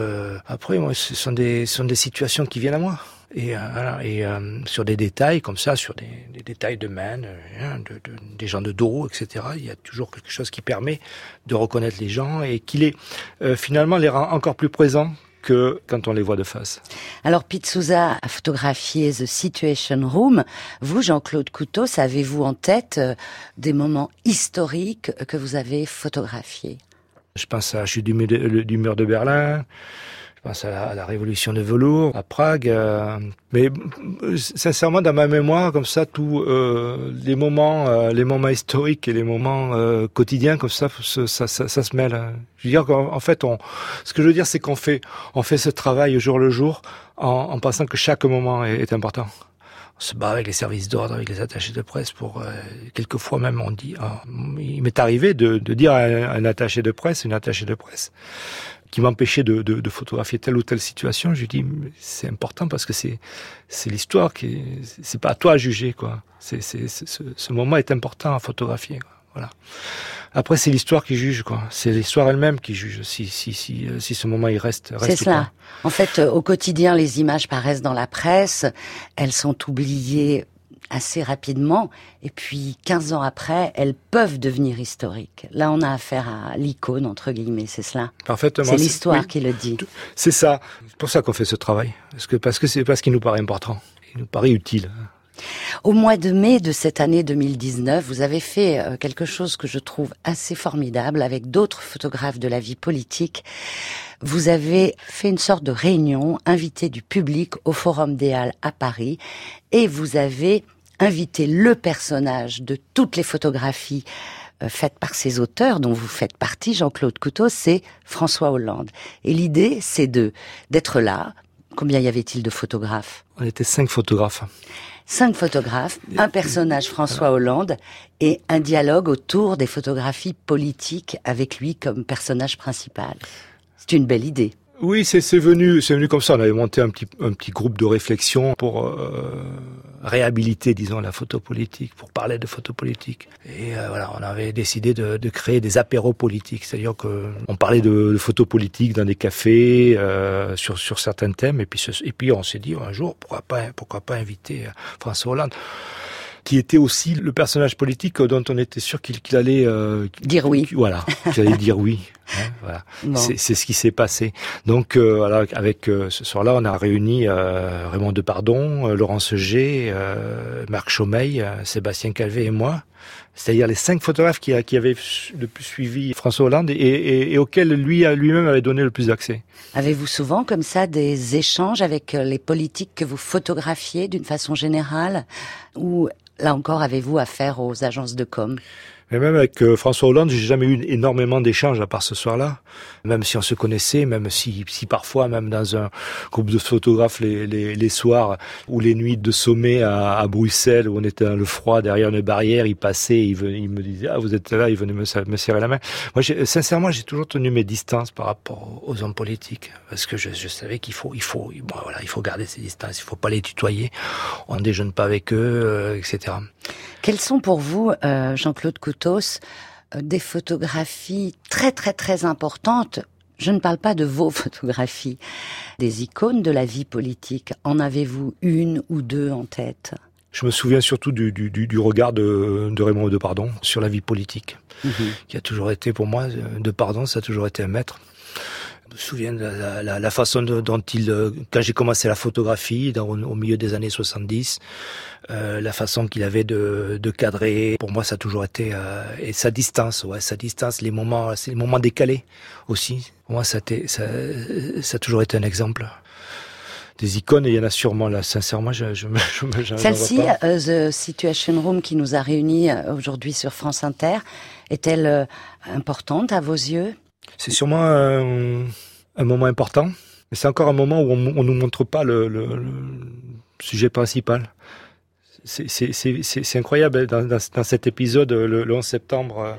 après, sont des, ce sont des situations qui viennent à moi. Et, euh, voilà, et euh, sur des détails comme ça, sur des, des détails de main, hein, de, de, des gens de dos, etc., il y a toujours quelque chose qui permet de reconnaître les gens et qui les, euh, finalement, les rend encore plus présents que quand on les voit de face. Alors, Pete Souza a photographié The Situation Room. Vous, Jean-Claude Couteau, avez-vous en tête euh, des moments historiques que vous avez photographiés? Je pense à la chute du, du mur de Berlin, je pense à la, à la, révolution de velours à Prague. Euh, mais sincèrement, dans ma mémoire, comme ça, tous euh, les moments, euh, les moments historiques et les moments euh, quotidiens, comme ça, ça, ça, ça, se mêle. Je veux dire qu'en fait, on, ce que je veux dire, c'est qu'on fait, on fait ce travail jour le jour en, en pensant que chaque moment est, est important on se bat avec les services d'ordre, avec les attachés de presse pour euh, quelquefois même on dit. Euh, il m'est arrivé de, de, dire à un, un, attaché de presse, une attachée de presse, qui m'empêchait de, de, de, photographier telle ou telle situation. Je lui dis c'est important parce que c'est c'est l'histoire qui c'est pas à toi à juger quoi. C'est c'est ce, ce, moment est important à photographier. Quoi. Voilà. Après, c'est l'histoire qui juge, quoi. C'est l'histoire elle-même qui juge si, si, si, si ce moment il reste. reste c'est cela. En fait, au quotidien, les images paraissent dans la presse, elles sont oubliées assez rapidement, et puis 15 ans après, elles peuvent devenir historiques. Là, on a affaire à l'icône, entre guillemets, c'est cela Parfaitement. C'est l'histoire oui, qui le dit. C'est ça. C'est pour ça qu'on fait ce travail. Parce que parce que c'est parce qu'il nous paraît important. Il nous paraît utile. Au mois de mai de cette année 2019, vous avez fait euh, quelque chose que je trouve assez formidable avec d'autres photographes de la vie politique. Vous avez fait une sorte de réunion, invité du public au Forum des Halles à Paris, et vous avez invité le personnage de toutes les photographies euh, faite par ses auteurs, dont vous faites partie, Jean-Claude Couteau, c'est François Hollande. Et l'idée, c'est de d'être là. Combien y avait-il de photographes? On était cinq photographes. Cinq photographes, un personnage François Hollande et un dialogue autour des photographies politiques avec lui comme personnage principal. C'est une belle idée. Oui, c'est venu, c'est venu comme ça. On avait monté un petit un petit groupe de réflexion pour euh, réhabiliter, disons, la photo politique, pour parler de photo politique. Et euh, voilà, on avait décidé de, de créer des apéros politiques, c'est-à-dire que on parlait de, de photo politique dans des cafés euh, sur sur certains thèmes, et puis et puis on s'est dit un jour pourquoi pas pourquoi pas inviter François Hollande qui était aussi le personnage politique dont on était sûr qu'il allait euh, dire oui. Voilà, qu'il allait dire oui. [laughs] Hein, voilà. C'est ce qui s'est passé. Donc, euh, voilà, avec euh, ce soir-là, on a réuni euh, Raymond Depardon, euh, Laurence G, Marc Chaumeil, Sébastien Calvé et moi. C'est-à-dire les cinq photographes qui, qui, avaient le plus suivi François Hollande et, et, et auxquels lui lui-même avait donné le plus d'accès. Avez-vous souvent comme ça des échanges avec les politiques que vous photographiez d'une façon générale? Ou là encore, avez-vous affaire aux agences de com? Mais même avec euh, François Hollande, j'ai jamais eu énormément d'échanges à part ce soir-là. Même si on se connaissait, même si, si parfois, même dans un groupe de photographes les, les, les soirs ou les nuits de sommet à, à, Bruxelles où on était dans le froid derrière une barrière, il passait, il, il me disait ah vous êtes là, il venait me, me serrer la main. Moi, sincèrement, j'ai toujours tenu mes distances par rapport aux hommes politiques parce que je, je savais qu'il faut, il faut, bon, voilà, il faut garder ses distances, il faut pas les tutoyer, on ne déjeune pas avec eux, euh, etc. Quels sont pour vous, euh, Jean-Claude Coutos, euh, des photographies très très très importantes je ne parle pas de vos [laughs] photographies, des icônes de la vie politique. En avez-vous une ou deux en tête? Je me souviens surtout du, du, du regard de, de Raymond Depardon sur la vie politique, -hmm. qui a toujours été pour moi, Depardon, ça a toujours été un maître. Je me souviens de la, la, la façon dont il, euh, quand j'ai commencé la photographie dans, au milieu des années 70, euh, la façon qu'il avait de, de, cadrer, pour moi ça a toujours été euh, et sa distance, ouais, sa distance, les moments, les moments décalés aussi. Pour moi ça a, ça, ça a toujours été un exemple des icônes et il y en a sûrement là. Sincèrement, je, je, je, je Celle-ci, The Situation Room, qui nous a réunis aujourd'hui sur France Inter, est-elle euh, importante à vos yeux? C'est sûrement un, moment important, mais c'est encore un moment où on, on nous montre pas le, sujet principal. C'est incroyable dans, dans, cet épisode, le, le 11 septembre,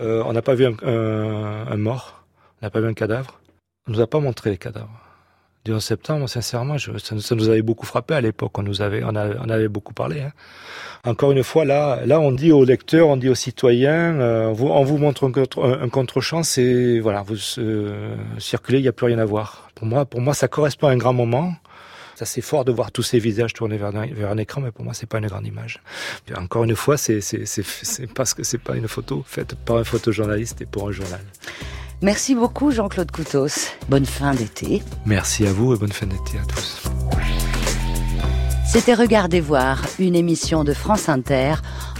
euh, on n'a pas vu un, un, mort, on n'a pas vu un cadavre, on nous a pas montré les cadavres du 11 septembre, sincèrement, ça, ça, nous avait beaucoup frappé à l'époque. On nous avait, on, avait beaucoup parlé. Hein. Encore une fois, là, là, on dit aux lecteurs, on dit aux citoyens, euh, on, vous, on vous montre un, contre, un, un contre-champ, c'est voilà, vous euh, circulez, il n'y a plus rien à voir. Pour moi, pour moi, ça correspond à un grand moment. C'est fort de voir tous ces visages tournés vers vers un écran, mais pour moi, c'est pas une grande image. Encore une fois, c'est parce que c'est pas une photo faite par un photojournaliste et pour un journal. Merci beaucoup Jean-Claude Coutos. Bonne fin d'été. Merci à vous et bonne fin d'été à tous. C'était Regardez voir, une émission de France Inter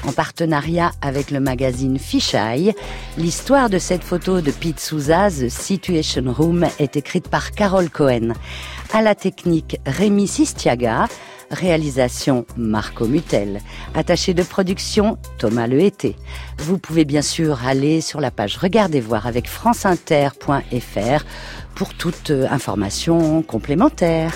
en partenariat avec le magazine Fisheye. L'histoire de cette photo de Pete Souza, The Situation Room, est écrite par Carole Cohen. À la technique, Rémi Sistiaga. Réalisation Marco Mutel. Attaché de production Thomas Lehété. Vous pouvez bien sûr aller sur la page Regardez voir avec franceinter.fr pour toute information complémentaire.